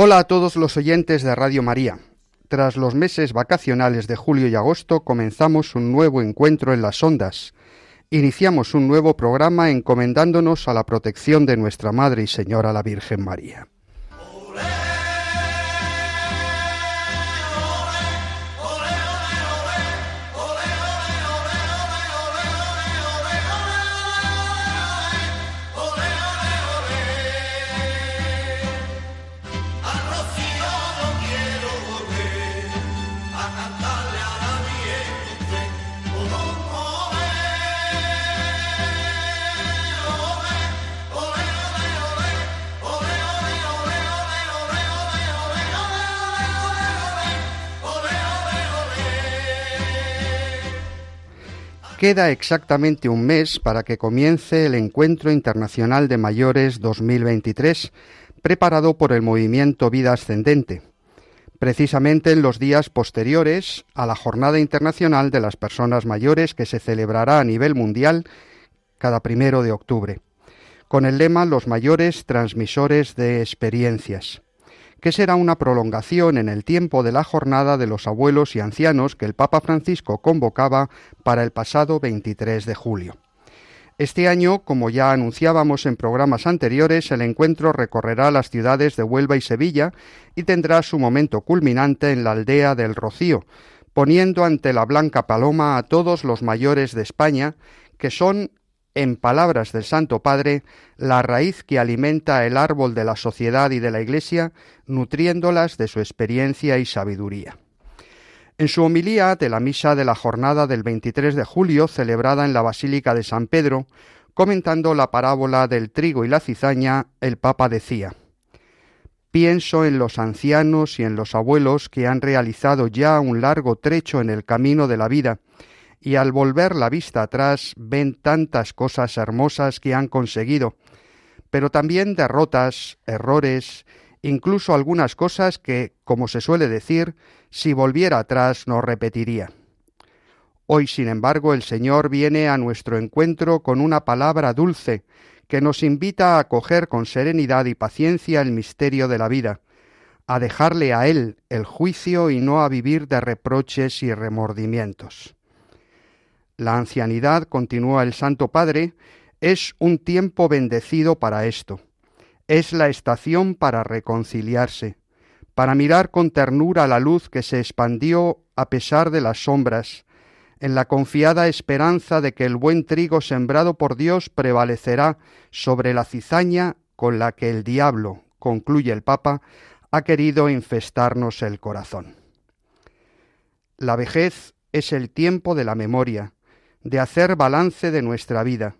Hola a todos los oyentes de Radio María. Tras los meses vacacionales de julio y agosto comenzamos un nuevo encuentro en las ondas. Iniciamos un nuevo programa encomendándonos a la protección de nuestra Madre y Señora la Virgen María. Queda exactamente un mes para que comience el Encuentro Internacional de Mayores 2023, preparado por el movimiento Vida Ascendente, precisamente en los días posteriores a la Jornada Internacional de las Personas Mayores que se celebrará a nivel mundial cada primero de octubre, con el lema Los mayores transmisores de experiencias que será una prolongación en el tiempo de la jornada de los abuelos y ancianos que el Papa Francisco convocaba para el pasado 23 de julio. Este año, como ya anunciábamos en programas anteriores, el encuentro recorrerá las ciudades de Huelva y Sevilla y tendrá su momento culminante en la aldea del Rocío, poniendo ante la Blanca Paloma a todos los mayores de España, que son en palabras del Santo Padre, la raíz que alimenta el árbol de la sociedad y de la Iglesia, nutriéndolas de su experiencia y sabiduría. En su homilía de la misa de la jornada del 23 de julio, celebrada en la Basílica de San Pedro, comentando la parábola del trigo y la cizaña, el Papa decía Pienso en los ancianos y en los abuelos que han realizado ya un largo trecho en el camino de la vida, y al volver la vista atrás ven tantas cosas hermosas que han conseguido, pero también derrotas, errores, incluso algunas cosas que, como se suele decir, si volviera atrás no repetiría. Hoy, sin embargo, el Señor viene a nuestro encuentro con una palabra dulce que nos invita a acoger con serenidad y paciencia el misterio de la vida, a dejarle a Él el juicio y no a vivir de reproches y remordimientos. La ancianidad, continúa el Santo Padre, es un tiempo bendecido para esto. Es la estación para reconciliarse, para mirar con ternura la luz que se expandió a pesar de las sombras, en la confiada esperanza de que el buen trigo sembrado por Dios prevalecerá sobre la cizaña con la que el diablo, concluye el Papa, ha querido infestarnos el corazón. La vejez es el tiempo de la memoria, de hacer balance de nuestra vida,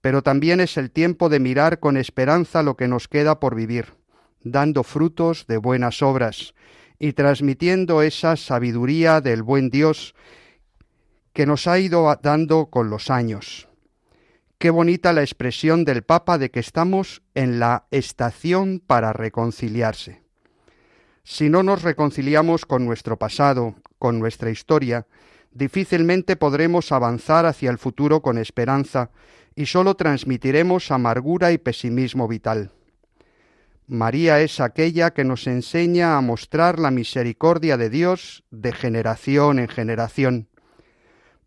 pero también es el tiempo de mirar con esperanza lo que nos queda por vivir, dando frutos de buenas obras y transmitiendo esa sabiduría del buen Dios que nos ha ido dando con los años. Qué bonita la expresión del Papa de que estamos en la estación para reconciliarse. Si no nos reconciliamos con nuestro pasado, con nuestra historia, difícilmente podremos avanzar hacia el futuro con esperanza y sólo transmitiremos amargura y pesimismo vital. María es aquella que nos enseña a mostrar la misericordia de Dios de generación en generación.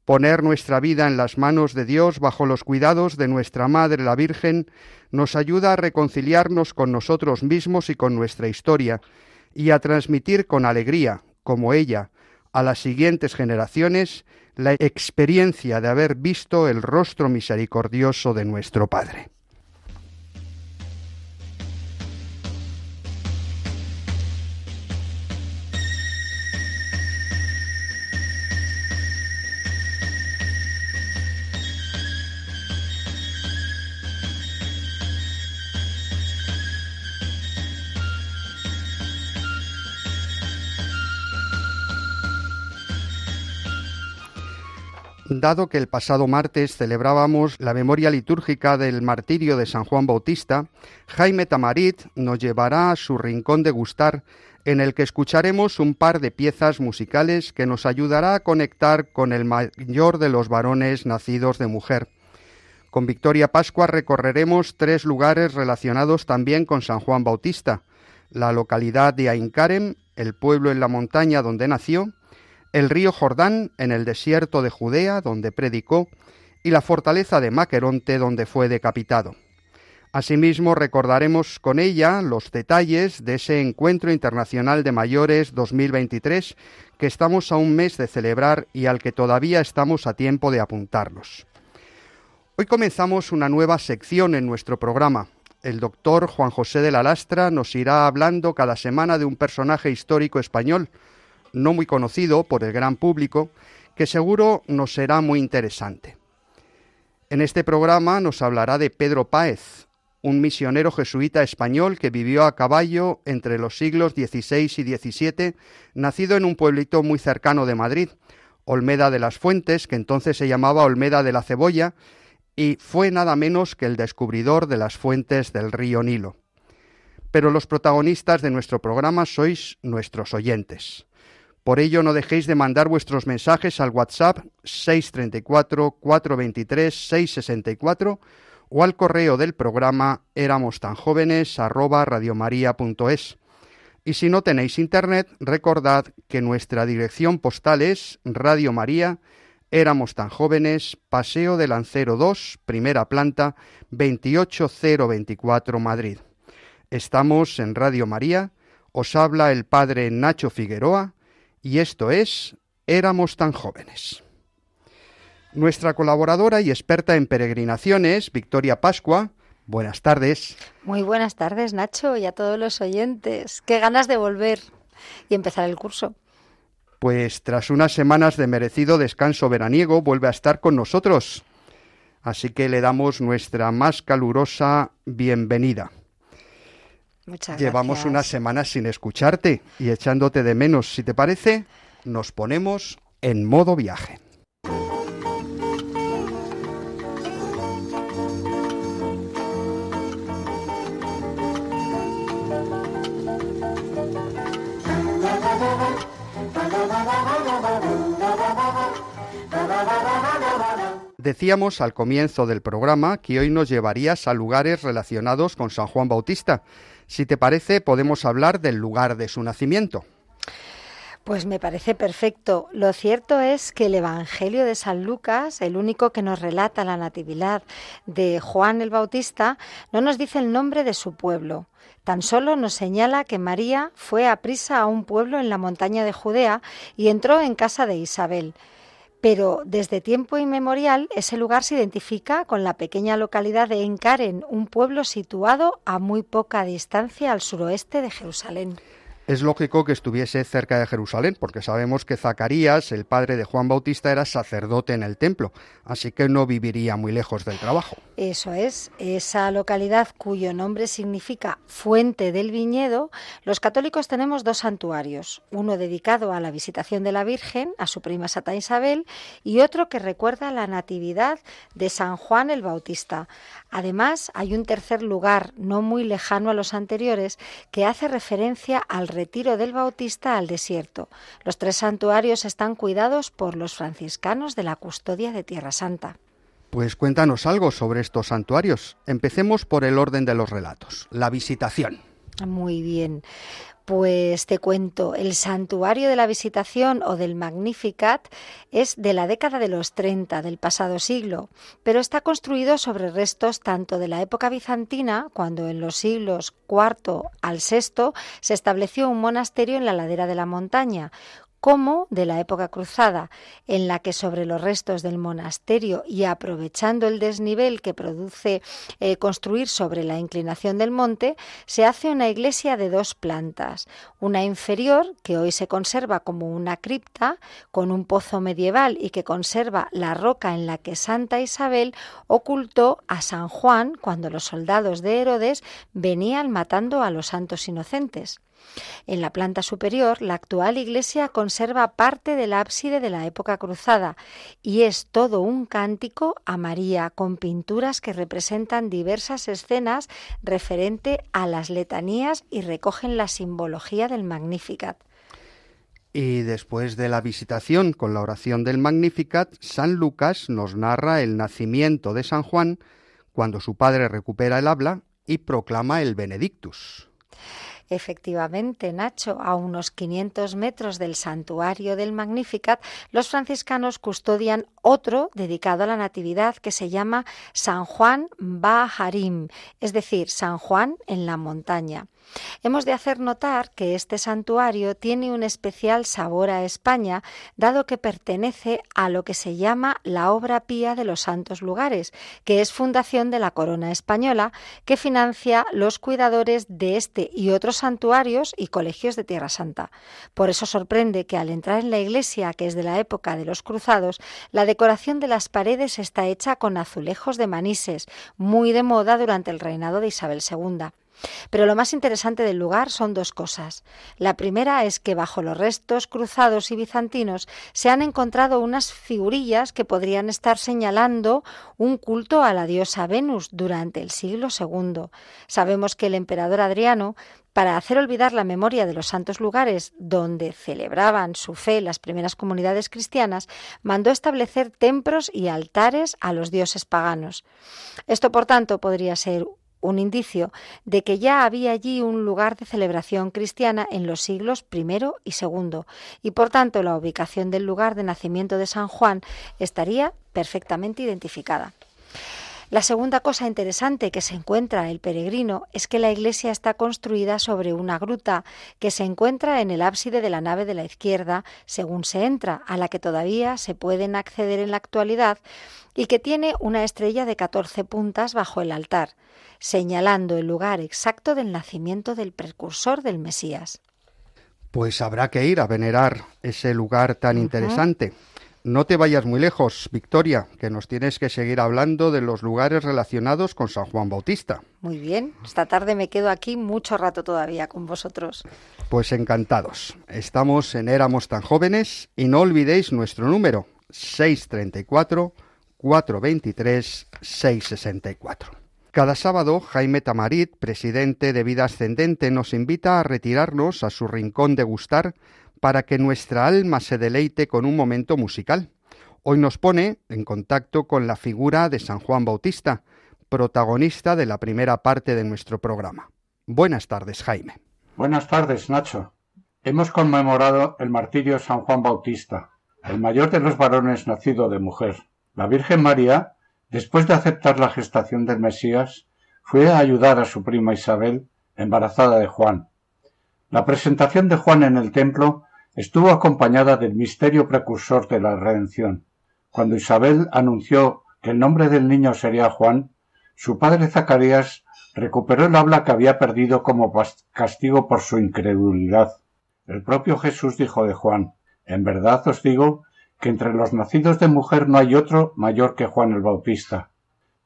Poner nuestra vida en las manos de Dios bajo los cuidados de nuestra Madre la Virgen nos ayuda a reconciliarnos con nosotros mismos y con nuestra historia, y a transmitir con alegría, como ella, a las siguientes generaciones la experiencia de haber visto el rostro misericordioso de nuestro Padre. Dado que el pasado martes celebrábamos la memoria litúrgica del martirio de San Juan Bautista, Jaime Tamarit nos llevará a su rincón de gustar, en el que escucharemos un par de piezas musicales que nos ayudará a conectar con el mayor de los varones nacidos de mujer. Con Victoria Pascua recorreremos tres lugares relacionados también con San Juan Bautista, la localidad de Aincarem, el pueblo en la montaña donde nació, el río Jordán en el desierto de Judea, donde predicó, y la fortaleza de Maqueronte, donde fue decapitado. Asimismo, recordaremos con ella los detalles de ese Encuentro Internacional de Mayores 2023 que estamos a un mes de celebrar y al que todavía estamos a tiempo de apuntarnos. Hoy comenzamos una nueva sección en nuestro programa. El doctor Juan José de la Lastra nos irá hablando cada semana de un personaje histórico español, no muy conocido por el gran público, que seguro nos será muy interesante. En este programa nos hablará de Pedro Páez, un misionero jesuita español que vivió a caballo entre los siglos XVI y XVII, nacido en un pueblito muy cercano de Madrid, Olmeda de las Fuentes, que entonces se llamaba Olmeda de la Cebolla, y fue nada menos que el descubridor de las fuentes del río Nilo. Pero los protagonistas de nuestro programa sois nuestros oyentes. Por ello, no dejéis de mandar vuestros mensajes al WhatsApp 634-423-664 o al correo del programa éramos tan jóvenes Y si no tenéis internet, recordad que nuestra dirección postal es Radio María, éramos tan jóvenes, Paseo de Lancero 2, primera planta, 28024 Madrid. Estamos en Radio María, os habla el padre Nacho Figueroa, y esto es Éramos tan jóvenes. Nuestra colaboradora y experta en peregrinaciones, Victoria Pascua, buenas tardes. Muy buenas tardes, Nacho, y a todos los oyentes. Qué ganas de volver y empezar el curso. Pues tras unas semanas de merecido descanso veraniego, vuelve a estar con nosotros. Así que le damos nuestra más calurosa bienvenida. Llevamos unas semanas sin escucharte y echándote de menos. Si te parece, nos ponemos en modo viaje. Decíamos al comienzo del programa que hoy nos llevarías a lugares relacionados con San Juan Bautista. Si te parece, podemos hablar del lugar de su nacimiento. Pues me parece perfecto. Lo cierto es que el Evangelio de San Lucas, el único que nos relata la natividad de Juan el Bautista, no nos dice el nombre de su pueblo. Tan solo nos señala que María fue a prisa a un pueblo en la montaña de Judea y entró en casa de Isabel pero desde tiempo inmemorial ese lugar se identifica con la pequeña localidad de Encaren, un pueblo situado a muy poca distancia al suroeste de Jerusalén. Es lógico que estuviese cerca de Jerusalén, porque sabemos que Zacarías, el padre de Juan Bautista, era sacerdote en el templo, así que no viviría muy lejos del trabajo. Eso es, esa localidad cuyo nombre significa fuente del viñedo, los católicos tenemos dos santuarios, uno dedicado a la visitación de la Virgen, a su prima Santa Isabel, y otro que recuerda la natividad de San Juan el Bautista. Además, hay un tercer lugar, no muy lejano a los anteriores, que hace referencia al retiro del Bautista al desierto. Los tres santuarios están cuidados por los franciscanos de la custodia de Tierra Santa. Pues cuéntanos algo sobre estos santuarios. Empecemos por el orden de los relatos, la visitación. Muy bien. Pues te cuento, el santuario de la visitación o del Magnificat es de la década de los 30 del pasado siglo, pero está construido sobre restos tanto de la época bizantina, cuando en los siglos IV al VI se estableció un monasterio en la ladera de la montaña, como de la época cruzada, en la que sobre los restos del monasterio y aprovechando el desnivel que produce eh, construir sobre la inclinación del monte, se hace una iglesia de dos plantas, una inferior, que hoy se conserva como una cripta, con un pozo medieval y que conserva la roca en la que Santa Isabel ocultó a San Juan cuando los soldados de Herodes venían matando a los santos inocentes En la planta superior, la actual iglesia conserva parte del ábside de la época cruzada y es todo un cántico a María con pinturas que representan diversas escenas referente a las letanías y recogen la simbología del Magnificat. Y después de la visitación con la oración del Magnificat, San Lucas nos narra el nacimiento de San Juan cuando su padre recupera el habla y proclama el Benedictus. Efectivamente, Nacho, a unos 500 metros del santuario del Magnificat, los franciscanos custodian otro dedicado a la Natividad que se llama San Juan Baharim, es decir, San Juan en la montaña. Hemos de hacer notar que este santuario tiene un especial sabor a España, dado que pertenece a lo que se llama la obra pía de los santos lugares, que es fundación de la corona española, que financia los cuidadores de este y otros santuarios y colegios de Tierra Santa. Por eso sorprende que al entrar en la iglesia, que es de la época de los cruzados, la decoración de las paredes está hecha con azulejos de manises, muy de moda durante el reinado de Isabel II. Pero lo más interesante del lugar son dos cosas. La primera es que bajo los restos cruzados y bizantinos se han encontrado unas figurillas que podrían estar señalando un culto a la diosa Venus durante el siglo II. Sabemos que el emperador Adriano para hacer olvidar la memoria de los santos lugares donde celebraban su fe las primeras comunidades cristianas, mandó establecer templos y altares a los dioses paganos. Esto, por tanto, podría ser un indicio de que ya había allí un lugar de celebración cristiana en los siglos I y II, y por tanto la ubicación del lugar de nacimiento de San Juan estaría perfectamente identificada. La segunda cosa interesante que se encuentra el peregrino es que la iglesia está construida sobre una gruta que se encuentra en el ábside de la nave de la izquierda según se entra, a la que todavía se pueden acceder en la actualidad y que tiene una estrella de 14 puntas bajo el altar, señalando el lugar exacto del nacimiento del precursor del Mesías. Pues habrá que ir a venerar ese lugar tan interesante. No te vayas muy lejos, Victoria, que nos tienes que seguir hablando de los lugares relacionados con San Juan Bautista. Muy bien, esta tarde me quedo aquí mucho rato todavía con vosotros. Pues encantados. Estamos en Éramos tan jóvenes y no olvidéis nuestro número 634 423 664. Cada sábado, Jaime Tamarit, presidente de Vida Ascendente, nos invita a retirarnos a su rincón de gustar para que nuestra alma se deleite con un momento musical. Hoy nos pone en contacto con la figura de San Juan Bautista, protagonista de la primera parte de nuestro programa. Buenas tardes, Jaime. Buenas tardes, Nacho. Hemos conmemorado el martirio de San Juan Bautista, el mayor de los varones nacido de mujer. La Virgen María, después de aceptar la gestación del Mesías, fue a ayudar a su prima Isabel, embarazada de Juan. La presentación de Juan en el templo estuvo acompañada del misterio precursor de la redención. Cuando Isabel anunció que el nombre del niño sería Juan, su padre Zacarías recuperó el habla que había perdido como castigo por su incredulidad. El propio Jesús dijo de Juan, En verdad os digo que entre los nacidos de mujer no hay otro mayor que Juan el Bautista.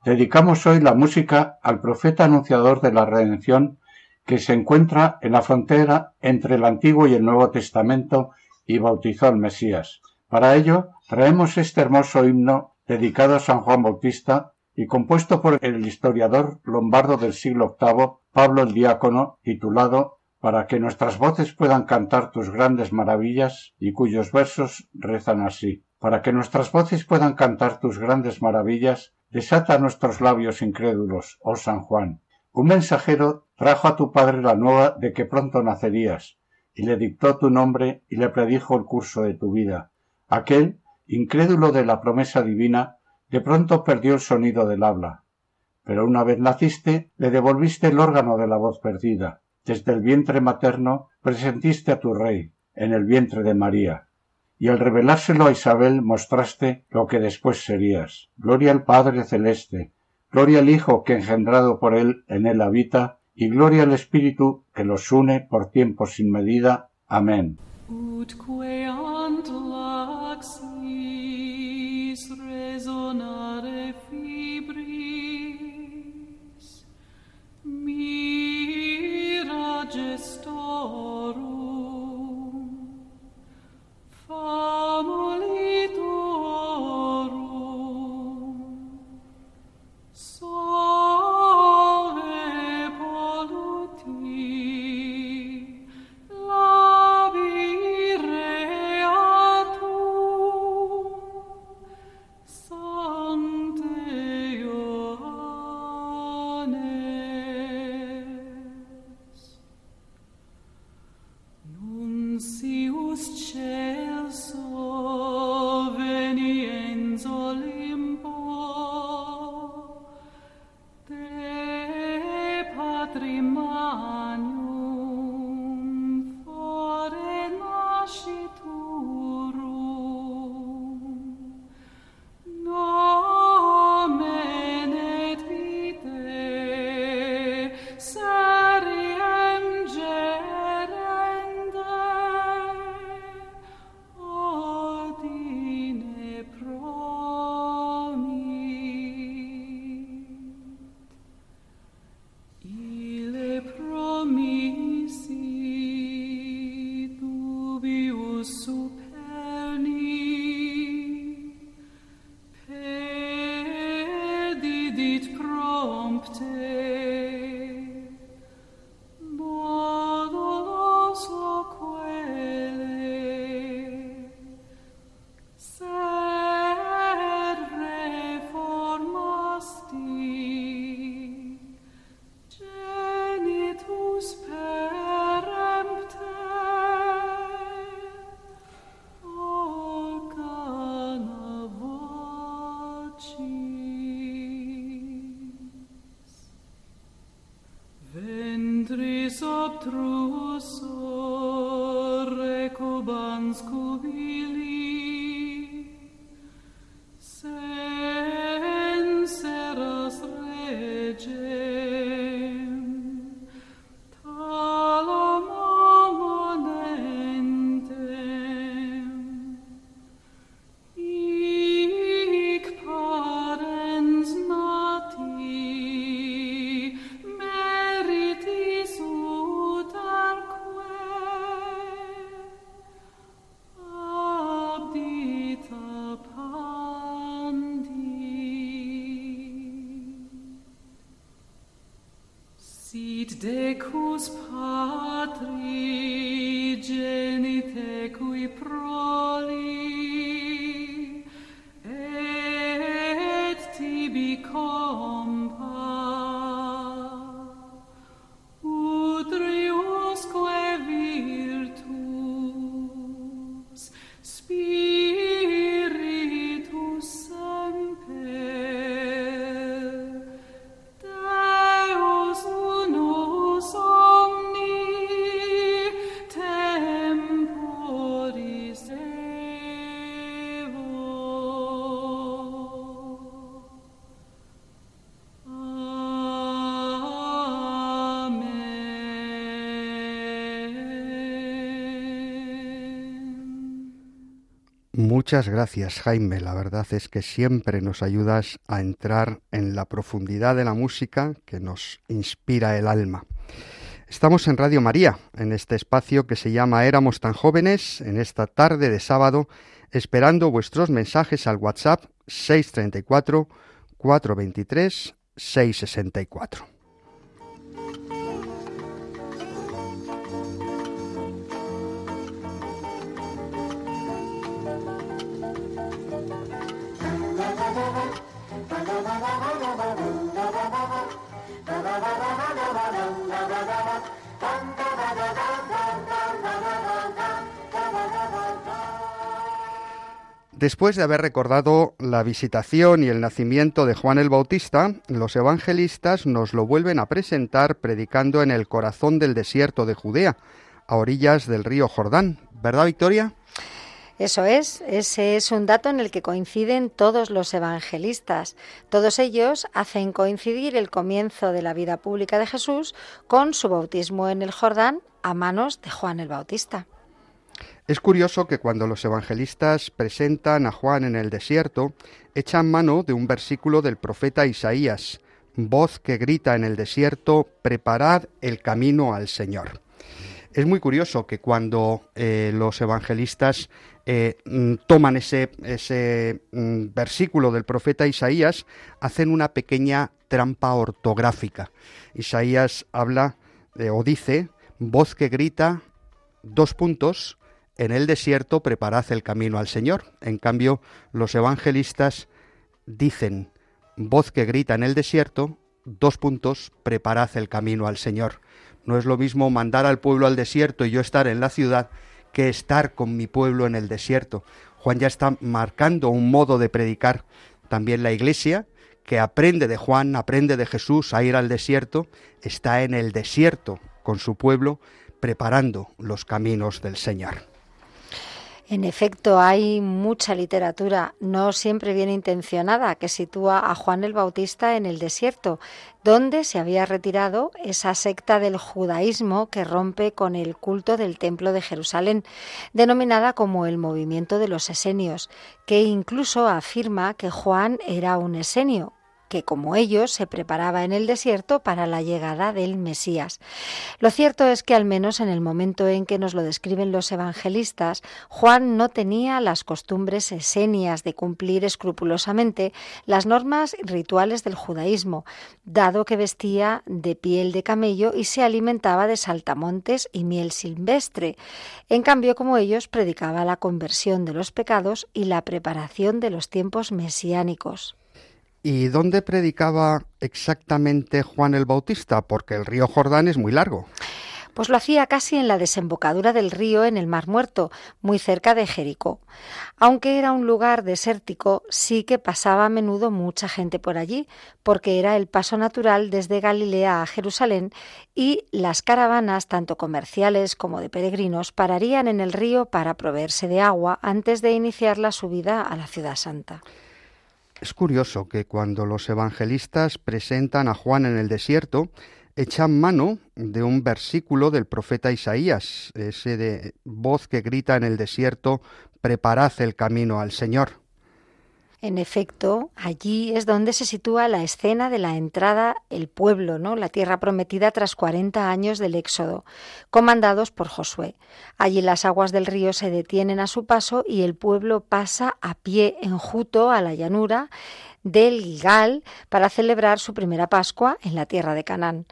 Dedicamos hoy la música al profeta anunciador de la redención que se encuentra en la frontera entre el Antiguo y el Nuevo Testamento y bautizó al Mesías. Para ello, traemos este hermoso himno dedicado a San Juan Bautista y compuesto por el historiador lombardo del siglo VIII, Pablo el Diácono, titulado Para que nuestras voces puedan cantar tus grandes maravillas, y cuyos versos rezan así. Para que nuestras voces puedan cantar tus grandes maravillas, desata nuestros labios incrédulos, oh San Juan, un mensajero trajo a tu padre la nueva de que pronto nacerías, y le dictó tu nombre y le predijo el curso de tu vida. Aquel, incrédulo de la promesa divina, de pronto perdió el sonido del habla. Pero una vez naciste, le devolviste el órgano de la voz perdida. Desde el vientre materno presentiste a tu rey, en el vientre de María. Y al revelárselo a Isabel mostraste lo que después serías. Gloria al Padre Celeste, Gloria al Hijo que engendrado por él en él habita, y gloria al Espíritu que los une por tiempo sin medida. Amén. Muchas gracias Jaime, la verdad es que siempre nos ayudas a entrar en la profundidad de la música que nos inspira el alma. Estamos en Radio María, en este espacio que se llama Éramos tan jóvenes, en esta tarde de sábado, esperando vuestros mensajes al WhatsApp 634 423 664. Después de haber recordado la visitación y el nacimiento de Juan el Bautista, los evangelistas nos lo vuelven a presentar predicando en el corazón del desierto de Judea, a orillas del río Jordán. ¿Verdad, Victoria? Eso es, ese es un dato en el que coinciden todos los evangelistas. Todos ellos hacen coincidir el comienzo de la vida pública de Jesús con su bautismo en el Jordán a manos de Juan el Bautista. Es curioso que cuando los evangelistas presentan a Juan en el desierto, echan mano de un versículo del profeta Isaías, voz que grita en el desierto, preparad el camino al Señor. Es muy curioso que cuando eh, los evangelistas eh, mm, toman ese, mm, versículo del profeta Isaías, hacen una pequeña trampa ortográfica. Isaías habla o dice, voz que grita, dos puntos, en el desierto preparad el camino al Señor. En cambio, los evangelistas dicen, voz que grita en el desierto, dos puntos, preparad el camino al Señor. No es lo mismo mandar al pueblo al desierto y yo estar en la ciudad que estar con mi pueblo en el desierto. Juan ya está marcando un modo de predicar. También la iglesia, que aprende de Juan, aprende de Jesús a ir al desierto, está en el desierto con su pueblo, preparando los caminos del Señor. En efecto, hay mucha literatura, no siempre bien intencionada, que sitúa a Juan el Bautista en el desierto, donde se había retirado esa secta del judaísmo que rompe con el culto del Templo de Jerusalén, denominada como el movimiento de los esenios, que incluso afirma que Juan era un esenio, que como ellos se preparaba en el desierto para la llegada del Mesías. Lo cierto es que al menos en el momento en que nos lo describen los evangelistas, Juan no tenía las costumbres esenias de cumplir escrupulosamente las normas rituales del judaísmo, dado que vestía de piel de camello y se alimentaba de saltamontes y miel silvestre. En cambio, como ellos, predicaba la conversión de los pecados y la preparación de los tiempos mesiánicos. ¿Y dónde predicaba exactamente Juan el Bautista? Porque el río Jordán es muy largo. Pues lo hacía casi en la desembocadura del río en el Mar Muerto, muy cerca de Jericó. Aunque era un lugar desértico, sí que pasaba a menudo mucha gente por allí, porque era el paso natural desde Galilea a Jerusalén y las caravanas, tanto comerciales como de peregrinos, pararían en el río para proveerse de agua antes de iniciar la subida a la ciudad santa. Es curioso que cuando los evangelistas presentan a Juan en el desierto, echan mano de un versículo del profeta Isaías, ese de voz que grita en el desierto, preparad el camino al Señor. En efecto, allí es donde se sitúa la escena de la entrada el pueblo, ¿no? La tierra prometida tras 40 años del Éxodo, comandados por Josué. Allí las aguas del río se detienen a su paso y el pueblo pasa a pie enjuto a la llanura del Gilgal para celebrar su primera Pascua en la tierra de Canaán.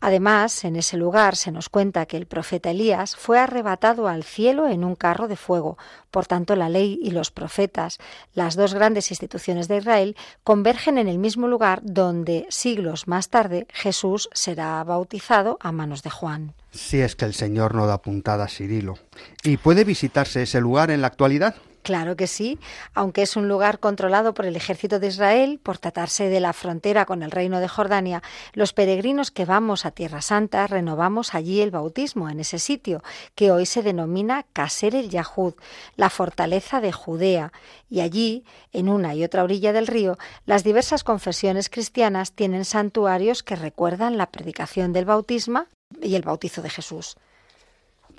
Además, en ese lugar se nos cuenta que el profeta Elías fue arrebatado al cielo en un carro de fuego. Por tanto, la ley y los profetas, las dos grandes instituciones de Israel, convergen en el mismo lugar donde siglos más tarde Jesús será bautizado a manos de Juan. Si es que el Señor no da puntada a Cirilo. ¿Y puede visitarse ese lugar en la actualidad? Claro que sí, aunque es un lugar controlado por el ejército de Israel, por tratarse de la frontera con el reino de Jordania, los peregrinos que vamos a Tierra Santa renovamos allí el bautismo en ese sitio, que hoy se denomina Kaser el Yahud, la fortaleza de Judea, y allí, en una y otra orilla del río, las diversas confesiones cristianas tienen santuarios que recuerdan la predicación del bautismo y el bautizo de Jesús.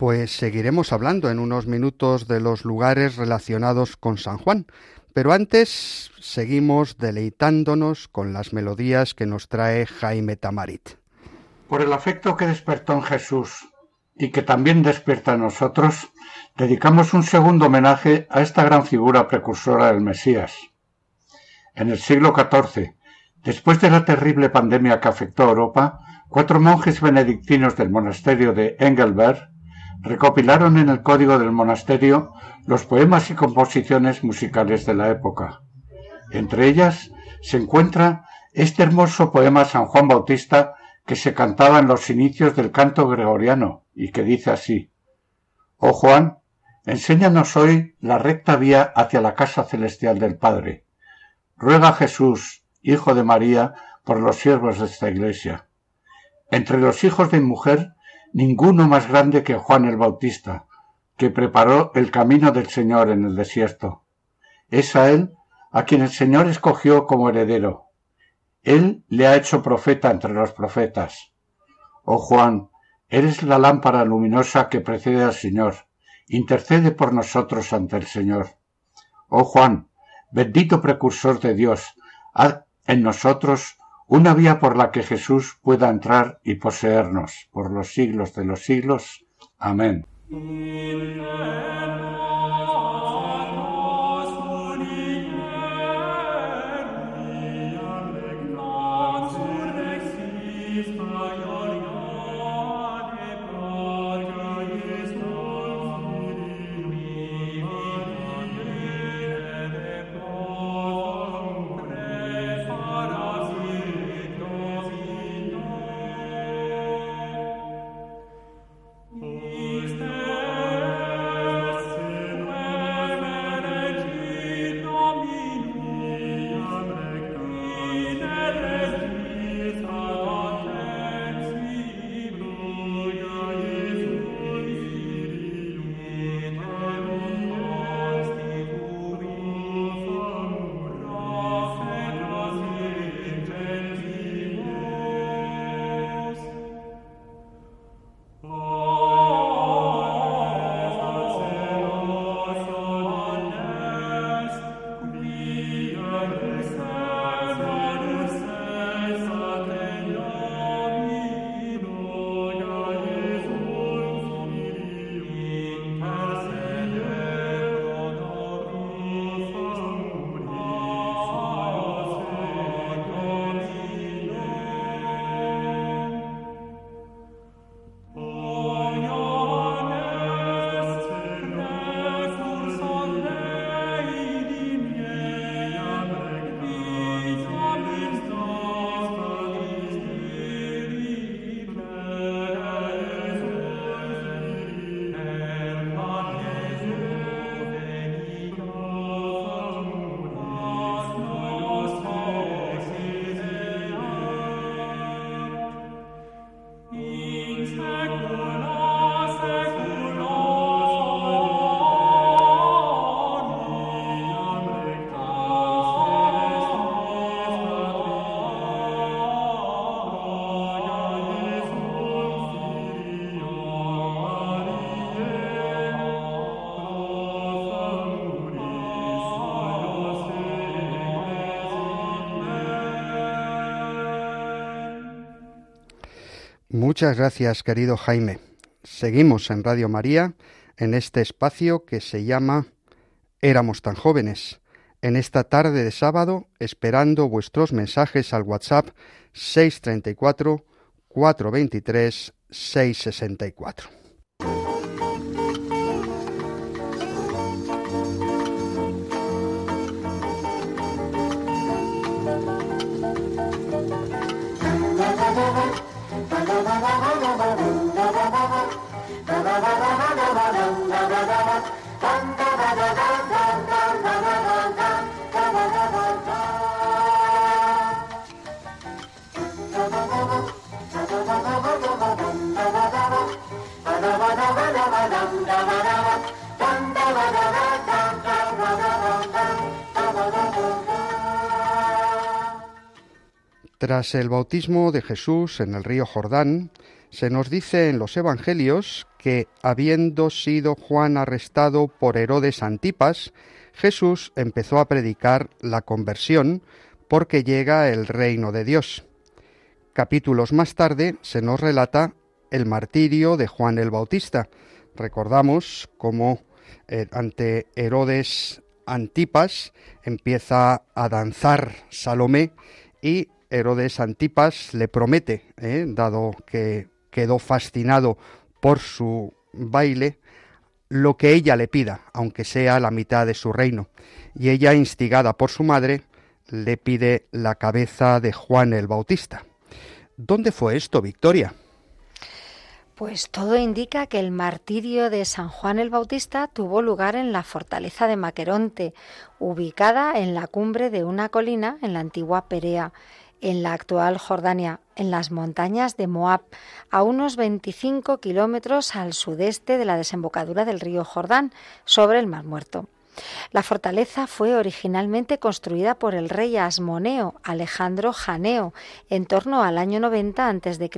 Pues seguiremos hablando en unos minutos de los lugares relacionados con San Juan, pero antes seguimos deleitándonos con las melodías que nos trae Jaime Tamarit. Por el afecto que despertó en Jesús y que también despierta en nosotros, dedicamos un segundo homenaje a esta gran figura precursora del Mesías. En el siglo XIV, después de la terrible pandemia que afectó a Europa, cuatro monjes benedictinos del monasterio de Engelberg recopilaron en el código del monasterio los poemas y composiciones musicales de la época. Entre ellas se encuentra este hermoso poema San Juan Bautista que se cantaba en los inicios del canto gregoriano y que dice así Oh Juan, enséñanos hoy la recta vía hacia la casa celestial del Padre. Ruega Jesús, Hijo de María, por los siervos de esta iglesia. Entre los hijos de mujer ninguno más grande que Juan el Bautista, que preparó el camino del Señor en el desierto. Es a él a quien el Señor escogió como heredero. Él le ha hecho profeta entre los profetas. Oh Juan, eres la lámpara luminosa que precede al Señor. Intercede por nosotros ante el Señor. Oh Juan, bendito precursor de Dios, haz en nosotros una vía por la que Jesús pueda entrar y poseernos por los siglos de los siglos. Amén. Muchas gracias, querido Jaime. Seguimos en Radio María, en este espacio que se llama Éramos tan jóvenes. En esta tarde de sábado, esperando vuestros mensajes al WhatsApp 634 423 664. Tras el bautismo de Jesús en el río Jordán, se nos dice en los Evangelios que, habiendo sido Juan arrestado por Herodes Antipas, Jesús empezó a predicar la conversión porque llega el reino de Dios. Capítulos más tarde se nos relata el martirio de Juan el Bautista. Recordamos cómo eh, ante Herodes Antipas empieza a danzar Salomé y Herodes Antipas le promete, ¿eh? dado que quedó fascinado por su baile, lo que ella le pida, aunque sea la mitad de su reino. Y ella, instigada por su madre, le pide la cabeza de Juan el Bautista. ¿Dónde fue esto, Victoria? Pues todo indica que el martirio de San Juan el Bautista tuvo lugar en la fortaleza de Maqueronte, ubicada en la cumbre de una colina en la antigua Perea, en la actual Jordania, en las montañas de Moab, a unos 25 kilómetros al sudeste de la desembocadura del río Jordán, sobre el Mar Muerto. La fortaleza fue originalmente construida por el rey asmoneo Alejandro Janeo en torno al año 90 a.C.,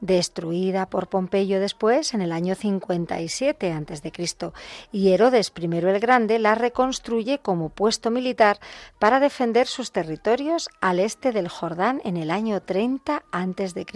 destruida por Pompeyo después en el año 57 a.C., y Herodes I el Grande la reconstruye como puesto militar para defender sus territorios al este del Jordán en el año 30 a.C.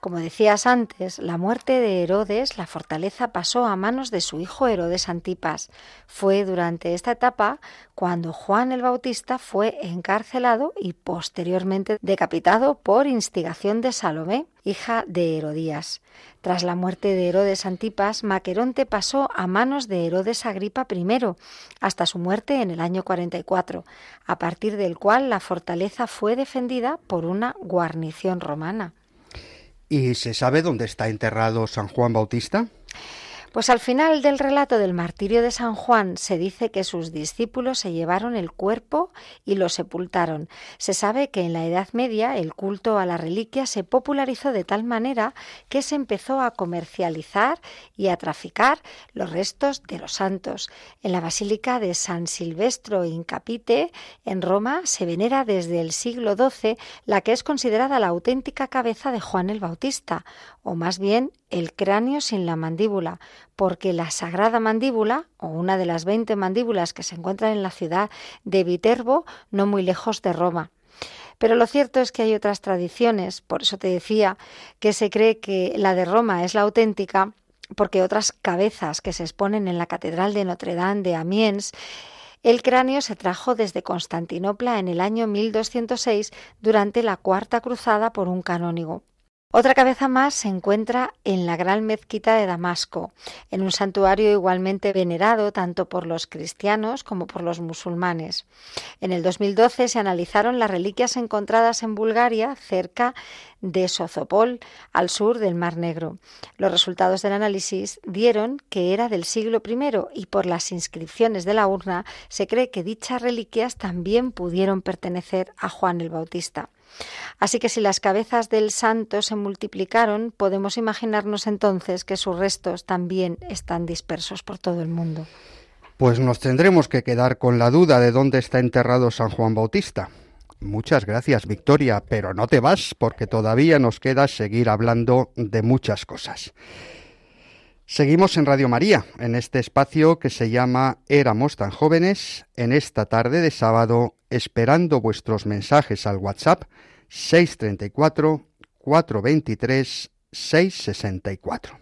Como decías antes, la muerte de Herodes, la fortaleza pasó a manos de su hijo Herodes Antipas. Fue durante esta etapa cuando Juan el Bautista fue encarcelado y posteriormente decapitado por instigación de Salomé, hija de Herodías. Tras la muerte de Herodes Antipas, Maqueronte pasó a manos de Herodes Agripa I, hasta su muerte en el año 44, a partir del cual la fortaleza fue defendida por una guarnición romana. ¿Y se sabe dónde está enterrado San Juan Bautista? Pues al final del relato del martirio de San Juan se dice que sus discípulos se llevaron el cuerpo y lo sepultaron. Se sabe que en la Edad Media el culto a la reliquia se popularizó de tal manera que se empezó a comercializar y a traficar los restos de los santos. En la Basílica de San Silvestro in Capite, en Roma, se venera desde el siglo XII la que es considerada la auténtica cabeza de Juan el Bautista, o más bien el cráneo sin la mandíbula, porque la sagrada mandíbula, o una de las veinte mandíbulas que se encuentran en la ciudad de Viterbo, no muy lejos de Roma. Pero lo cierto es que hay otras tradiciones, por eso te decía que se cree que la de Roma es la auténtica, porque otras cabezas que se exponen en la Catedral de Notre Dame de Amiens el cráneo se trajo desde Constantinopla en el año 1206 durante la Cuarta Cruzada por un canónigo. Otra cabeza más se encuentra en la Gran Mezquita de Damasco, en un santuario igualmente venerado tanto por los cristianos como por los musulmanes. En el 2012 se analizaron las reliquias encontradas en Bulgaria cerca de Sozopol, al sur del Mar Negro. Los resultados del análisis dieron que era del siglo I y por las inscripciones de la urna se cree que dichas reliquias también pudieron pertenecer a Juan el Bautista. Así que si las cabezas del santo se multiplicaron, podemos imaginarnos entonces que sus restos también están dispersos por todo el mundo. Pues nos tendremos que quedar con la duda de dónde está enterrado San Juan Bautista. Muchas gracias, Victoria, pero no te vas porque todavía nos queda seguir hablando de muchas cosas. Seguimos en Radio María, en este espacio que se llama Éramos tan jóvenes, en esta tarde de sábado, esperando vuestros mensajes al WhatsApp 634 423 664.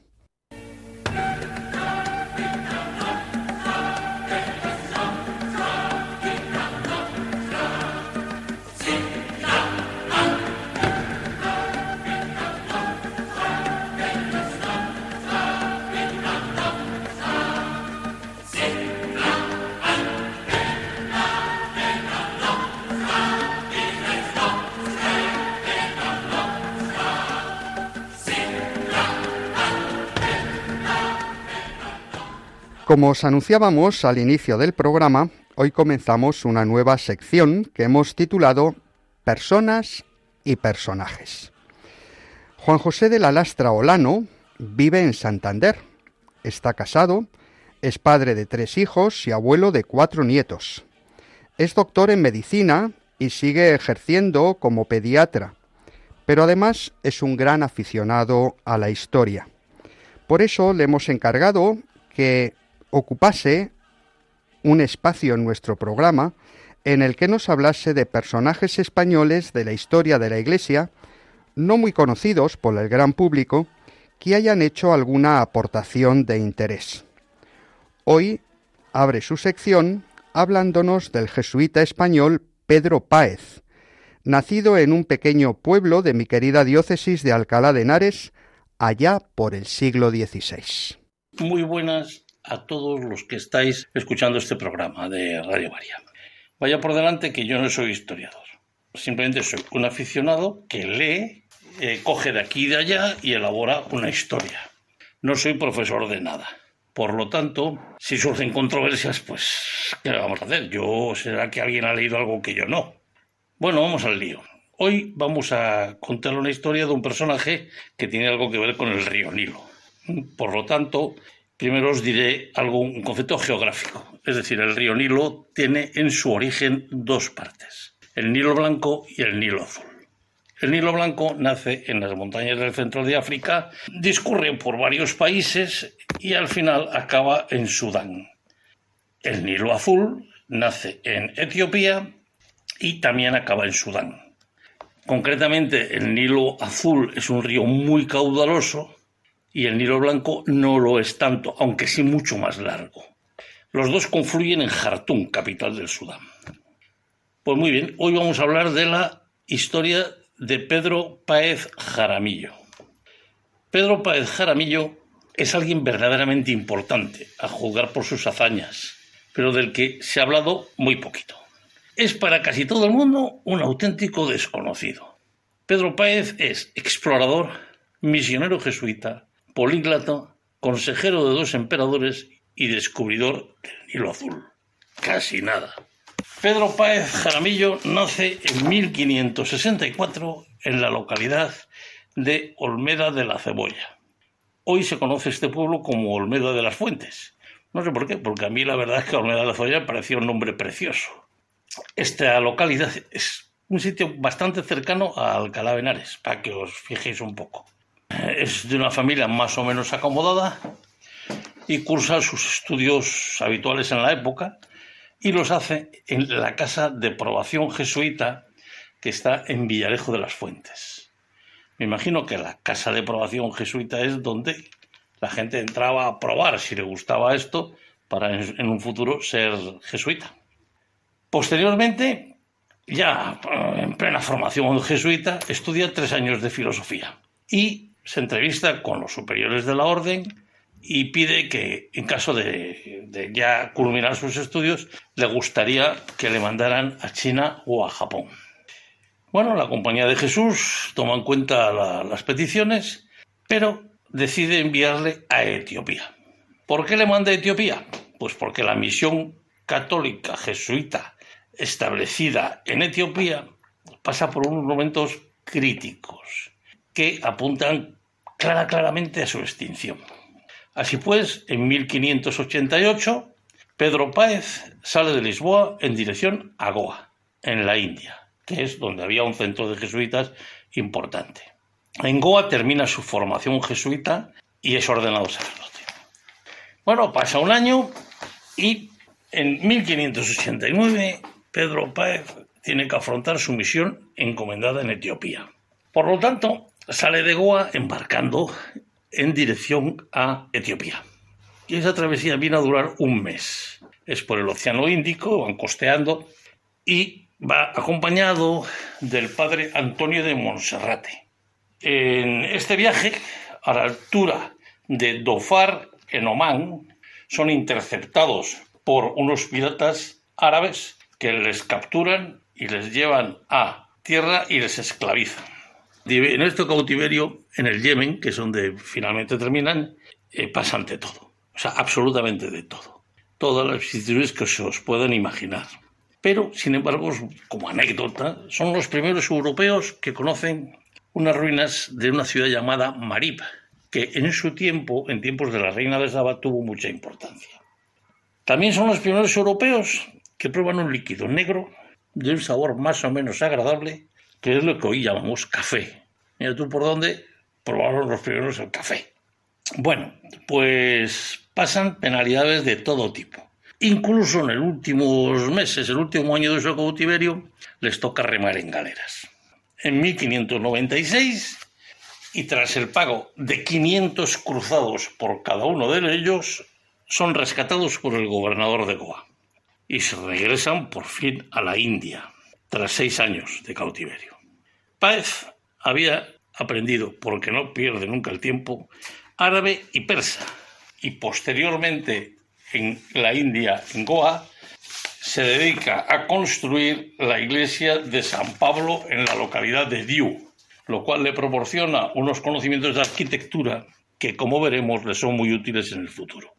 Como os anunciábamos al inicio del programa, hoy comenzamos una nueva sección que hemos titulado Personas y Personajes. Juan José de la Lastra Olano vive en Santander. Está casado, es padre de tres hijos y abuelo de cuatro nietos. Es doctor en medicina y sigue ejerciendo como pediatra, pero además es un gran aficionado a la historia. Por eso le hemos encargado que ocupase un espacio en nuestro programa en el que nos hablase de personajes españoles de la historia de la Iglesia, no muy conocidos por el gran público, que hayan hecho alguna aportación de interés. Hoy abre su sección hablándonos del jesuita español Pedro Páez, nacido en un pequeño pueblo de mi querida diócesis de Alcalá de Henares, allá por el siglo XVI. Muy buenas a todos los que estáis escuchando este programa de Radio María. Vaya por delante que yo no soy historiador. Simplemente soy un aficionado que lee, eh, coge de aquí y de allá y elabora una historia. No soy profesor de nada. Por lo tanto, si surgen controversias, pues, ¿qué vamos a hacer? Yo, será que alguien ha leído algo que yo no. Bueno, vamos al lío. Hoy vamos a contar una historia de un personaje que tiene algo que ver con el río Nilo. Por lo tanto, Primero os diré algo, un concepto geográfico. Es decir, el río Nilo tiene en su origen dos partes, el Nilo Blanco y el Nilo Azul. El Nilo Blanco nace en las montañas del centro de África, discurre por varios países y al final acaba en Sudán. El Nilo Azul nace en Etiopía y también acaba en Sudán. Concretamente, el Nilo Azul es un río muy caudaloso y el Nilo Blanco no lo es tanto, aunque sí mucho más largo. Los dos confluyen en Jartum, capital del Sudán. Pues muy bien, hoy vamos a hablar de la historia de Pedro Páez Jaramillo. Pedro Páez Jaramillo es alguien verdaderamente importante, a juzgar por sus hazañas, pero del que se ha hablado muy poquito. Es para casi todo el mundo un auténtico desconocido. Pedro Páez es explorador, misionero jesuita, políglota, consejero de dos emperadores y descubridor del Nilo Azul. Casi nada. Pedro Páez Jaramillo nace en 1564 en la localidad de Olmeda de la Cebolla. Hoy se conoce este pueblo como Olmeda de las Fuentes. No sé por qué, porque a mí la verdad es que Olmeda de la Cebolla parecía un nombre precioso. Esta localidad es un sitio bastante cercano a Alcalá para que os fijéis un poco. Es de una familia más o menos acomodada y cursa sus estudios habituales en la época y los hace en la casa de probación jesuita que está en Villarejo de las Fuentes. Me imagino que la casa de probación jesuita es donde la gente entraba a probar si le gustaba esto para en un futuro ser jesuita. Posteriormente, ya en plena formación jesuita, estudia tres años de filosofía y se entrevista con los superiores de la orden y pide que, en caso de, ya culminar sus estudios, le gustaría que le mandaran a China o a Japón. Bueno, la Compañía de Jesús toma en cuenta las peticiones, pero decide enviarle a Etiopía. ¿Por qué le manda a Etiopía? Pues porque la misión católica jesuita establecida en Etiopía pasa por unos momentos críticos que apuntan clara, claramente a su extinción. Así pues, en 1588, Pedro Páez sale de Lisboa en dirección a Goa, en la India, que es donde había un centro de jesuitas importante. En Goa termina su formación jesuita y es ordenado sacerdote. Bueno, pasa un año y en 1589 Pedro Páez tiene que afrontar su misión encomendada en Etiopía. Por lo tanto, sale de Goa embarcando en dirección a Etiopía. Y esa travesía viene a durar un mes. Es por el Océano Índico, van costeando y va acompañado del padre Antonio de Monserrate. En este viaje, a la altura de Dofar, en Omán, son interceptados por unos piratas árabes que les capturan y les llevan a tierra y les esclavizan. En este cautiverio, en el Yemen, que es donde finalmente terminan, eh, pasa ante todo. O sea, absolutamente de todo. Todas las vicisitudes que se os puedan imaginar. Pero, sin embargo, como anécdota, son los primeros europeos que conocen unas ruinas de una ciudad llamada Marib, que en su tiempo, en tiempos de la reina de Saba, tuvo mucha importancia. También son los primeros europeos que prueban un líquido negro de un sabor más o menos agradable que es lo que hoy llamamos café. Mira tú por dónde probaron los primeros el café. Bueno, pues pasan penalidades de todo tipo. Incluso en los últimos meses, el último año de su cautiverio, les toca remar en galeras. En 1596, y tras el pago de 500 cruzados por cada uno de ellos, son rescatados por el gobernador de Goa y se regresan por fin a la India tras seis años de cautiverio. Páez había aprendido, porque no pierde nunca el tiempo, árabe y persa, y posteriormente en la India, en Goa, se dedica a construir la iglesia de San Pablo en la localidad de Diu, lo cual le proporciona unos conocimientos de arquitectura que, como veremos, le son muy útiles en el futuro.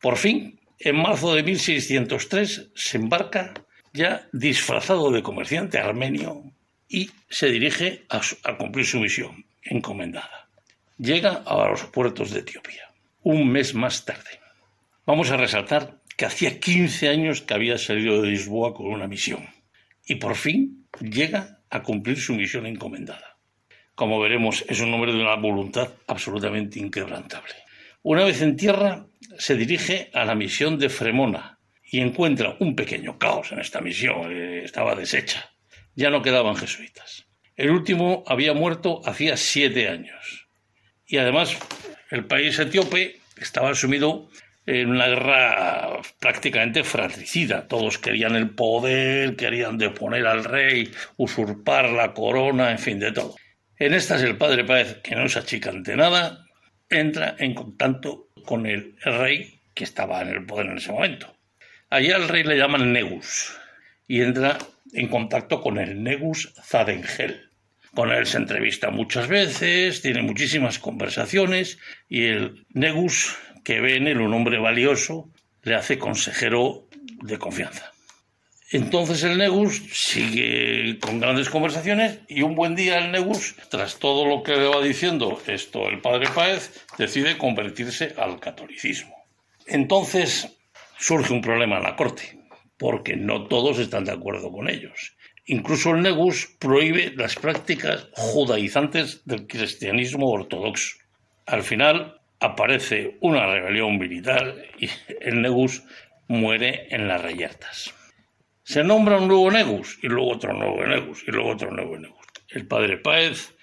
Por fin, en marzo de 1603, se embarca ya disfrazado de comerciante armenio y se dirige a, cumplir su misión encomendada. Llega a los puertos de Etiopía, un mes más tarde. Vamos a resaltar que hacía 15 años que había salido de Lisboa con una misión y por fin llega a cumplir su misión encomendada. Como veremos, es un hombre de una voluntad absolutamente inquebrantable. Una vez en tierra, se dirige a la misión de Fremona, y encuentra un pequeño caos en esta misión, eh, estaba deshecha. Ya no quedaban jesuitas. El último había muerto hacía siete años. Y además el país etíope estaba sumido en una guerra prácticamente fratricida. Todos querían el poder, querían deponer al rey, usurpar la corona, en fin, de todo. En estas el padre Páez, que no se achica ante nada, entra en contacto con el rey que estaba en el poder en ese momento. Allí al rey le llaman Negus y entra en contacto con el Negus Zadengel. Con él se entrevista muchas veces, tiene muchísimas conversaciones y el Negus que ve en él un hombre valioso, le hace consejero de confianza. Entonces el Negus sigue con grandes conversaciones y un buen día el Negus, tras todo lo que le va diciendo esto el padre Páez, decide convertirse al catolicismo. Entonces surge un problema en la corte, porque no todos están de acuerdo con ellos. Incluso el Negus prohíbe las prácticas judaizantes del cristianismo ortodoxo. Al final, aparece una rebelión militar y el Negus muere en las reyertas. Se nombra un nuevo Negus y luego otro nuevo Negus y luego otro nuevo Negus. El padre Páez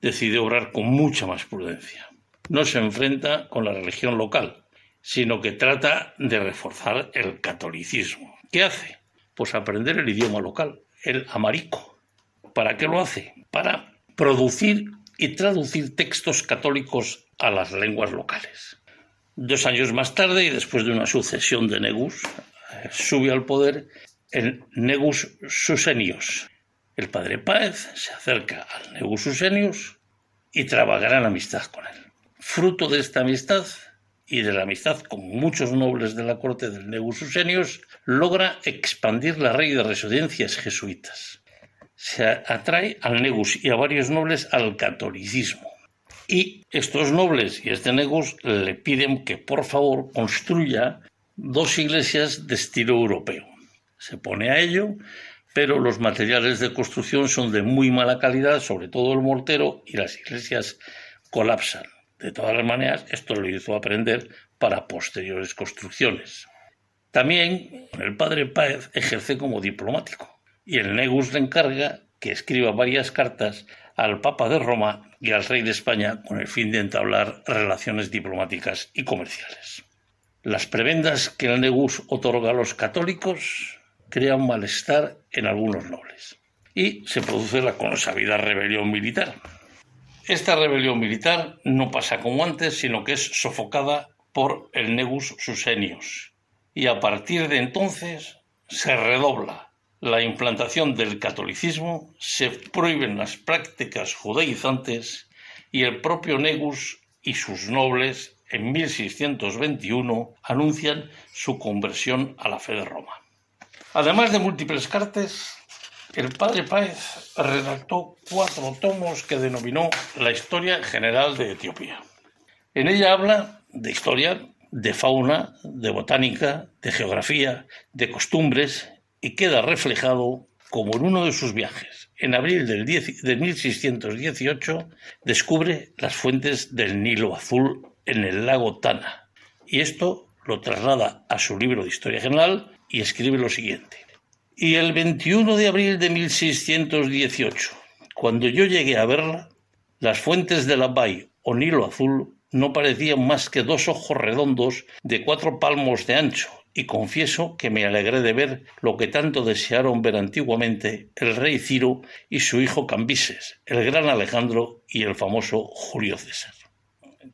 decide obrar con mucha más prudencia. No se enfrenta con la religión local, sino que trata de reforzar el catolicismo. ¿Qué hace? Pues aprender el idioma local, el amarico. ¿Para qué lo hace? Para producir y traducir textos católicos a las lenguas locales. Dos años más tarde, y después de una sucesión de negus, eh, sube al poder el negus Susenius. El padre Páez se acerca al negus Susenius y trabajará en amistad con él. Fruto de esta amistad y de la amistad con muchos nobles de la corte del negus Susenius, logra expandir la red de residencias jesuitas. Se atrae al negus y a varios nobles al catolicismo y estos nobles y este negus le piden que por favor construya dos iglesias de estilo europeo. Se pone a ello, pero los materiales de construcción son de muy mala calidad, sobre todo el mortero, y las iglesias colapsan. De todas las maneras, esto lo hizo aprender para posteriores construcciones. También el padre Páez ejerce como diplomático y el Negus le encarga que escriba varias cartas al Papa de Roma y al Rey de España con el fin de entablar relaciones diplomáticas y comerciales. Las prebendas que el Negus otorga a los católicos crean malestar en algunos nobles y se produce la consabida rebelión militar. Esta rebelión militar no pasa como antes, sino que es sofocada por el Negus Susenius y a partir de entonces se redobla la implantación del catolicismo, se prohíben las prácticas judaizantes y el propio Negus y sus nobles en 1621 anuncian su conversión a la fe de Roma. Además de múltiples cartas, el padre Páez redactó cuatro tomos que denominó La historia general de Etiopía. En ella habla de historia, de fauna, de botánica, de geografía, de costumbres y queda reflejado como en uno de sus viajes. En abril del de 1618 descubre las fuentes del Nilo Azul en el lago Tana y esto lo traslada a su libro de Historia General y escribe lo siguiente. Y el 21 de abril de 1618, cuando yo llegué a verla, las fuentes de la Bay o Nilo Azul no parecían más que dos ojos redondos de cuatro palmos de ancho y confieso que me alegré de ver lo que tanto desearon ver antiguamente el rey Ciro y su hijo Cambises, el gran Alejandro y el famoso Julio César.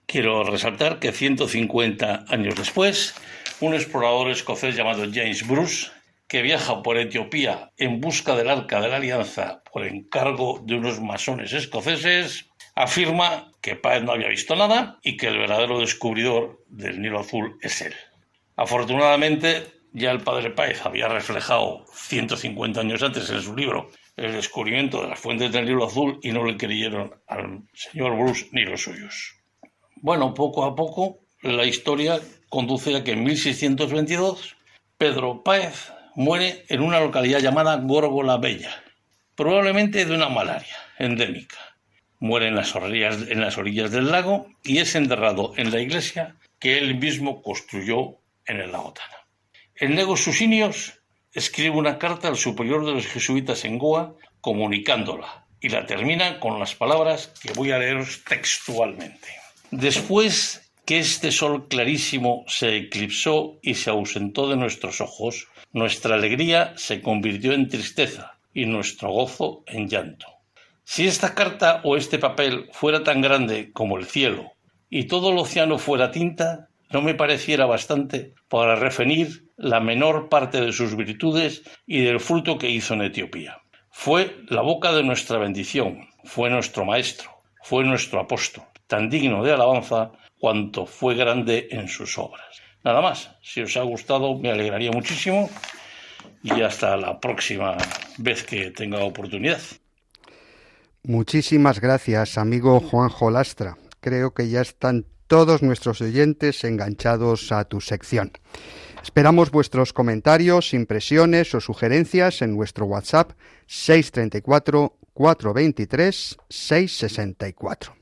Quiero resaltar que 150 años después, un explorador escocés llamado James Bruce, que viaja por Etiopía en busca del Arca de la Alianza por encargo de unos masones escoceses, afirma que Páez no había visto nada y que el verdadero descubridor del Nilo Azul es él. Afortunadamente, ya el padre Páez había reflejado 150 años antes en su libro el descubrimiento de las fuentes del Nilo Azul y no le creyeron al señor Bruce ni los suyos. Bueno, poco a poco la historia conduce a que en 1622 Pedro Páez muere en una localidad llamada Górgola Bella, probablemente de una malaria endémica. Muere en las, orillas, en las orillas del lago y es enterrado en la iglesia que él mismo construyó en el lago Tana. El Nego Susinios escribe una carta al superior de los jesuitas en Goa comunicándola y la termina con las palabras que voy a leeros textualmente. Después que este sol clarísimo se eclipsó y se ausentó de nuestros ojos, nuestra alegría se convirtió en tristeza y nuestro gozo en llanto. Si esta carta o este papel fuera tan grande como el cielo y todo el océano fuera tinta, no me pareciera bastante para referir la menor parte de sus virtudes y del fruto que hizo en Etiopía. Fue la boca de nuestra bendición, fue nuestro maestro, fue nuestro apóstol, tan digno de alabanza cuanto fue grande en sus obras. Nada más, si os ha gustado me alegraría muchísimo y hasta la próxima vez que tenga oportunidad. Muchísimas gracias, amigo Juanjo Lastra. Creo que ya están todos nuestros oyentes enganchados a tu sección. Esperamos vuestros comentarios, impresiones o sugerencias en nuestro WhatsApp 634 423 664.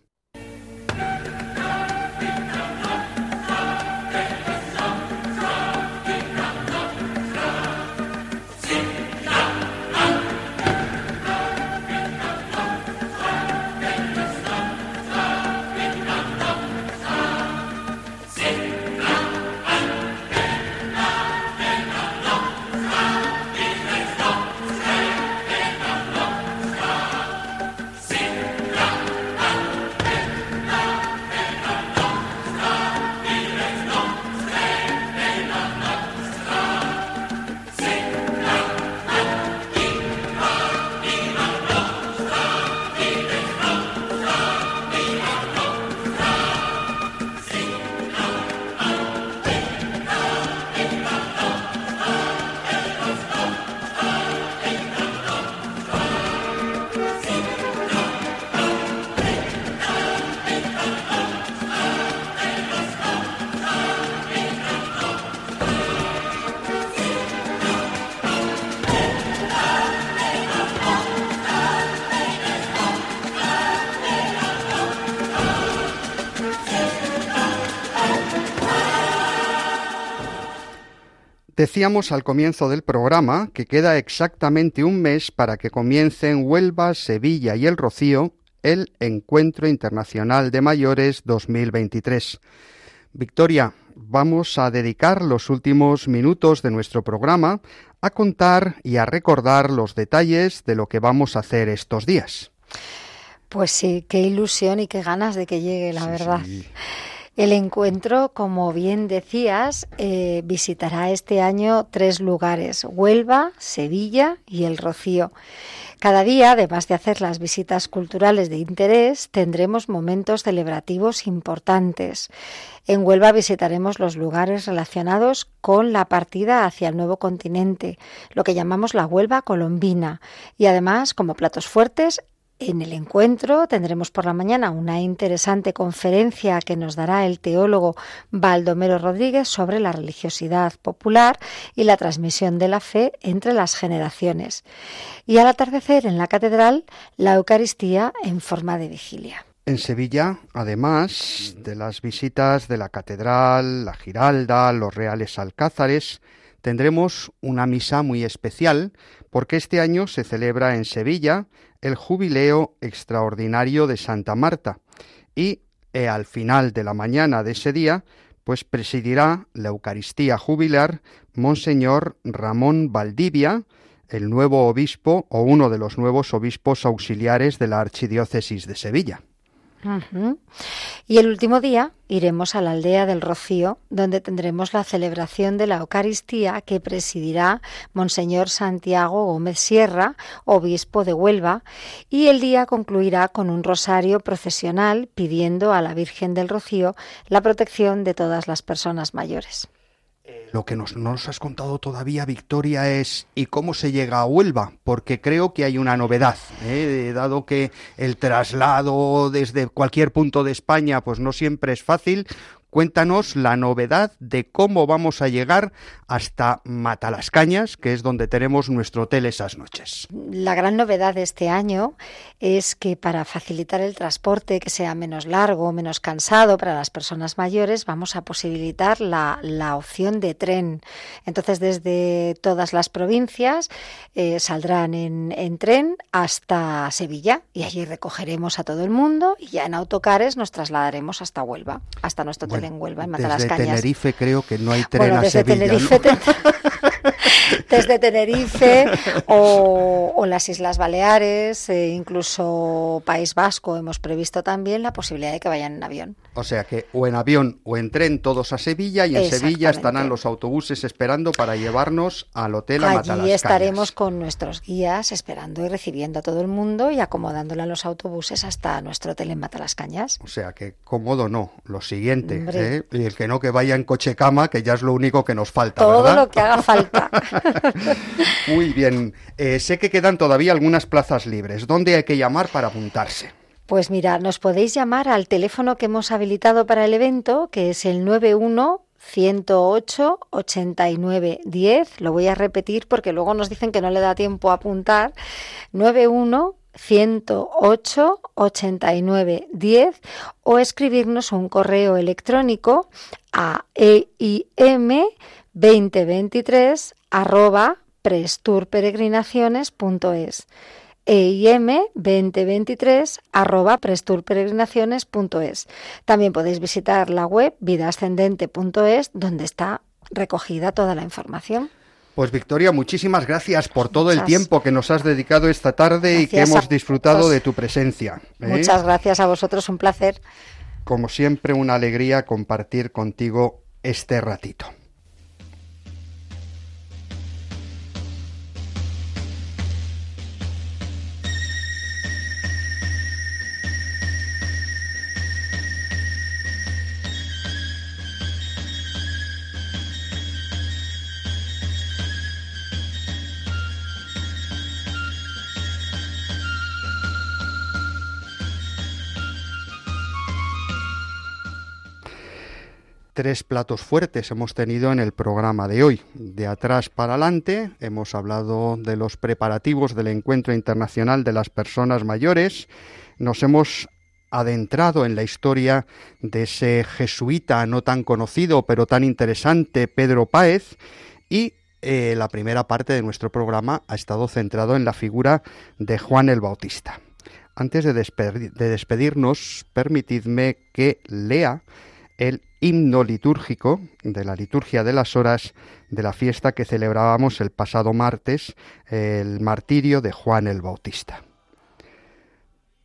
Decíamos al comienzo del programa que queda exactamente un mes para que comiencen Huelva, Sevilla y El Rocío el Encuentro Internacional de Mayores 2023. Victoria, vamos a dedicar los últimos minutos de nuestro programa a contar y a recordar los detalles de lo que vamos a hacer estos días. Pues sí, qué ilusión y qué ganas de que llegue, la verdad. El encuentro, como bien decías, eh, visitará este año tres lugares, Huelva, Sevilla y El Rocío. Cada día, además de hacer las visitas culturales de interés, tendremos momentos celebrativos importantes. En Huelva visitaremos los lugares relacionados con la partida hacia el nuevo continente, lo que llamamos la Huelva colombina, y además, como platos fuertes, en el encuentro tendremos por la mañana una interesante conferencia que nos dará el teólogo Baldomero Rodríguez sobre la religiosidad popular y la transmisión de la fe entre las generaciones. Y al atardecer en la catedral, la Eucaristía en forma de vigilia. En Sevilla, además de las visitas de la catedral, la Giralda, los reales alcázares, tendremos una misa muy especial porque este año se celebra en Sevilla el jubileo extraordinario de Santa Marta y eh, al final de la mañana de ese día pues presidirá la Eucaristía jubilar Monseñor Ramón Valdivia, el nuevo obispo o uno de los nuevos obispos auxiliares de la Archidiócesis de Sevilla. Y el último día iremos a la aldea del Rocío, donde tendremos la celebración de la Eucaristía que presidirá Monseñor Santiago Gómez Sierra, obispo de Huelva, y el día concluirá con un rosario procesional pidiendo a la Virgen del Rocío la protección de todas las personas mayores. Lo que nos, no nos has contado todavía, Victoria, es ¿y cómo se llega a Huelva? Porque creo que hay una novedad, ¿eh? dado que el traslado desde cualquier punto de España pues no siempre es fácil. Cuéntanos la novedad de cómo vamos a llegar hasta Matalascañas, que es donde tenemos nuestro hotel esas noches. La gran novedad de este año es que para facilitar el transporte, que sea menos largo, menos cansado para las personas mayores, vamos a posibilitar la, opción de tren. Entonces, desde todas las provincias eh, saldrán en, en tren hasta Sevilla y allí recogeremos a todo el mundo y ya en autocares nos trasladaremos hasta Huelva, hasta nuestro hotel en Huelva. Desde Tenerife creo que no hay tren a Sevilla. desde Tenerife o, las Islas Baleares, e incluso País Vasco, hemos previsto también la posibilidad de que vayan en avión. O sea que o en avión o en tren todos a Sevilla y en Sevilla estarán los autobuses esperando para llevarnos al hotel a Allí estaremos con nuestros guías esperando y recibiendo a todo el mundo y acomodándole a los autobuses hasta nuestro hotel en Matalascañas. O sea que cómodo no, lo siguiente, ¿eh? y el que no que vaya en coche cama, que ya es lo único que nos falta. Todo lo que haga falta. Muy bien. Eh, sé que quedan todavía algunas plazas libres. ¿Dónde hay que llamar para apuntarse? Pues mira, nos podéis llamar al teléfono que hemos habilitado para el evento, que es el 91 108 89 10. Lo voy a repetir porque luego nos dicen que no le da tiempo a apuntar. 91 108 89 10 o escribirnos un correo electrónico a eim 2023 arroba presturperegrinaciones.es EIM 2023 arroba presturperegrinaciones.es. También podéis visitar la web vidaascendente.es donde está recogida toda la información. Pues Victoria, muchísimas gracias por todo el tiempo que nos has dedicado esta tarde y que hemos disfrutado de tu presencia. ¿eh? Muchas gracias a vosotros, un placer. Como siempre, una alegría compartir contigo este ratito. Tres platos fuertes hemos tenido en el programa de hoy. De atrás para adelante hemos hablado de los preparativos del Encuentro Internacional de las Personas Mayores. Nos hemos adentrado en la historia de ese jesuita no tan conocido pero tan interesante, Pedro Páez, y eh, la primera parte de nuestro programa ha estado centrado en la figura de Juan el Bautista. Antes de, de despedirnos, permitidme que lea el himno litúrgico de la liturgia de las horas de la fiesta que celebrábamos el pasado martes, el martirio de Juan el Bautista.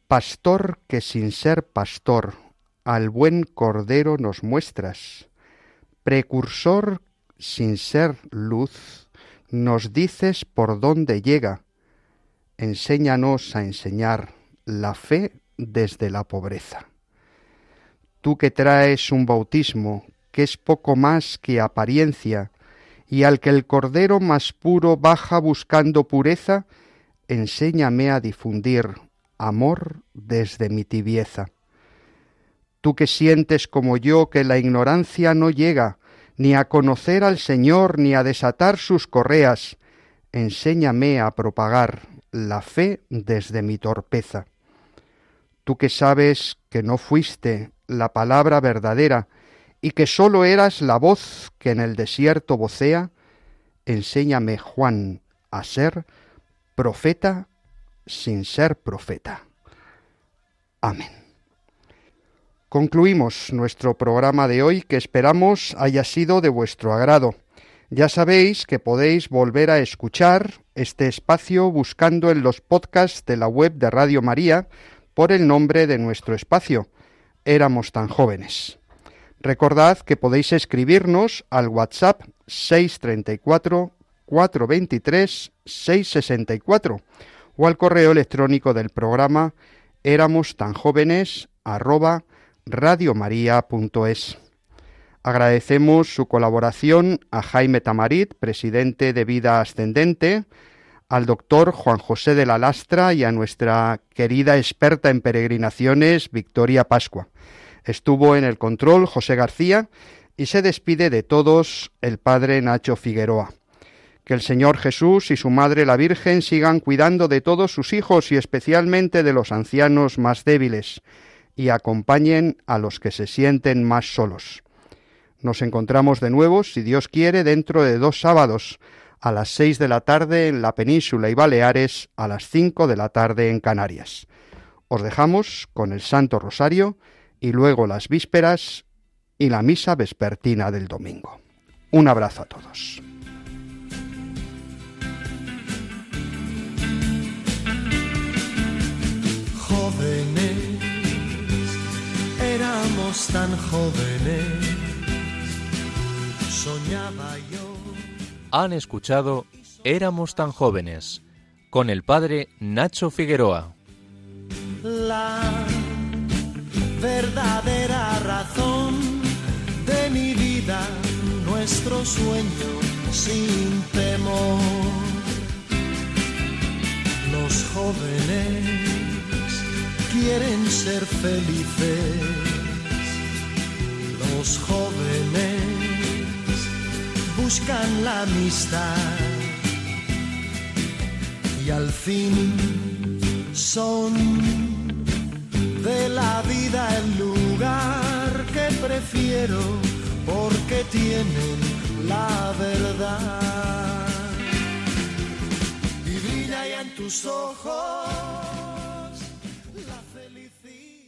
Pastor que sin ser pastor al buen cordero nos muestras, precursor sin ser luz, nos dices por dónde llega, enséñanos a enseñar la fe desde la pobreza tú que traes un bautismo que es poco más que apariencia, y al que el Cordero más puro baja buscando pureza, enséñame a difundir amor desde mi tibieza. Tú que sientes como yo que la ignorancia no llega ni a conocer al Señor ni a desatar sus correas, enséñame a propagar la fe desde mi torpeza. Tú que sabes que no fuiste la palabra verdadera y que sólo eras la voz que en el desierto vocea, enséñame, Juan, a ser profeta sin ser profeta. Amén. Concluimos nuestro programa de hoy que esperamos haya sido de vuestro agrado. Ya sabéis que podéis volver a escuchar este espacio buscando en los podcasts de la web de Radio María por el nombre de nuestro espacio éramos tan jóvenes. Recordad que podéis escribirnos al WhatsApp 634 423 664 o al correo electrónico del programa éramos tan jóvenes arroba radiomaria.es. Agradecemos su colaboración a Jaime Tamarit, presidente de Vida Ascendente, al doctor Juan José de la Lastra y a nuestra querida experta en peregrinaciones, Victoria Pascua. Estuvo en el control José García y se despide de todos el Padre Nacho Figueroa. Que el Señor Jesús y su Madre la Virgen sigan cuidando de todos sus hijos y especialmente de los ancianos más débiles y acompañen a los que se sienten más solos. Nos encontramos de nuevo, si Dios quiere, dentro de dos sábados, a las seis de la tarde en la península y Baleares, a las cinco de la tarde en Canarias. Os dejamos con el Santo Rosario y luego las vísperas y la misa vespertina del domingo. Un abrazo a todos. Jóvenes, éramos tan jóvenes, soñaba yo. Han escuchado Éramos tan jóvenes con el padre Nacho Figueroa. La verdadera razón de mi vida, nuestro sueño sin temor. Los jóvenes quieren ser felices. Los jóvenes buscan la amistad. Y al fin son de la vida el lugar que prefiero porque tienen la verdad. Y brilla ya en tus ojos